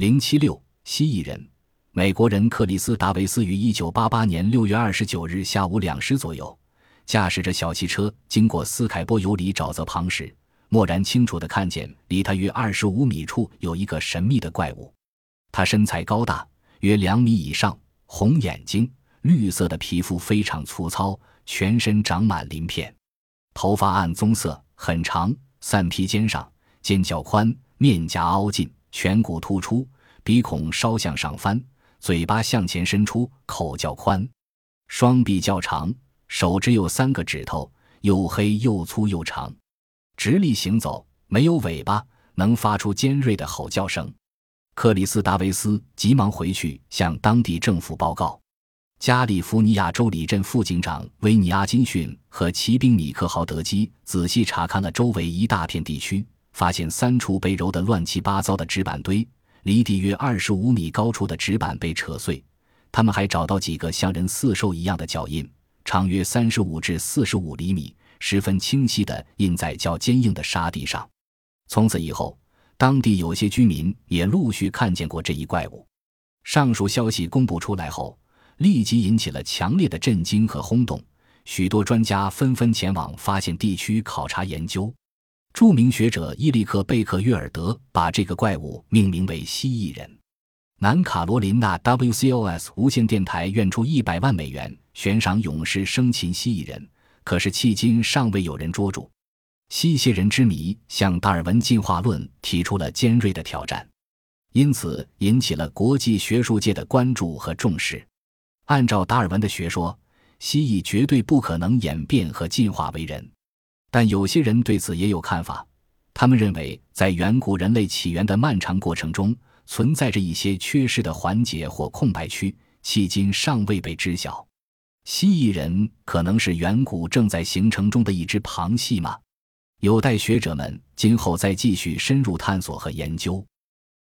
零七六蜥蜴人，美国人克里斯·达维斯于一九八八年六月二十九日下午两时左右，驾驶着小汽车经过斯凯波尤里沼泽旁时，蓦然清楚地看见离他约二十五米处有一个神秘的怪物。他身材高大，约两米以上，红眼睛，绿色的皮肤非常粗糙，全身长满鳞片，头发暗棕色，很长，散披肩上，肩较宽，面颊凹进。颧骨突出，鼻孔稍向上翻，嘴巴向前伸出，口较宽，双臂较长，手只有三个指头，又黑又粗又长，直立行走，没有尾巴，能发出尖锐的吼叫声。克里斯·达维斯急忙回去向当地政府报告。加利福尼亚州里镇副警长维尼阿金逊和骑兵米克豪德基仔细查看了周围一大片地区。发现三处被揉得乱七八糟的纸板堆，离地约二十五米高处的纸板被扯碎。他们还找到几个像人四兽一样的脚印，长约三十五至四十五厘米，十分清晰地印在较坚硬的沙地上。从此以后，当地有些居民也陆续看见过这一怪物。上述消息公布出来后，立即引起了强烈的震惊和轰动，许多专家纷纷前往发现地区考察研究。著名学者伊利克·贝克约尔德把这个怪物命名为蜥蜴人。南卡罗琳娜 WCOS 无线电台愿出一百万美元悬赏勇士生擒蜥蜴人，可是迄今尚未有人捉住。蜥蜴人之谜向达尔文进化论提出了尖锐的挑战，因此引起了国际学术界的关注和重视。按照达尔文的学说，蜥蜴绝对不可能演变和进化为人。但有些人对此也有看法，他们认为，在远古人类起源的漫长过程中，存在着一些缺失的环节或空白区，迄今尚未被知晓。蜥蜴人可能是远古正在形成中的一只旁系吗？有待学者们今后再继续深入探索和研究。